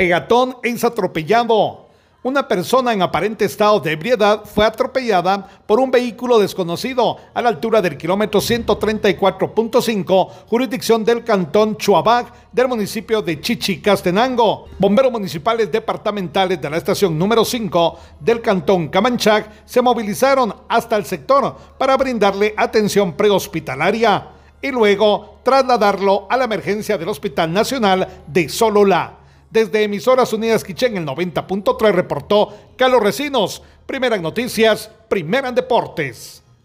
Pegatón es atropellado. Una persona en aparente estado de ebriedad fue atropellada por un vehículo desconocido a la altura del kilómetro 134.5, jurisdicción del cantón Chuabac del municipio de Chichicastenango. Bomberos municipales departamentales de la estación número 5 del cantón Camanchac se movilizaron hasta el sector para brindarle atención prehospitalaria y luego trasladarlo a la emergencia del Hospital Nacional de Sololá. Desde Emisoras Unidas Quichén, el 90.3 reportó Carlos Recinos. Primera en noticias, primera en deportes.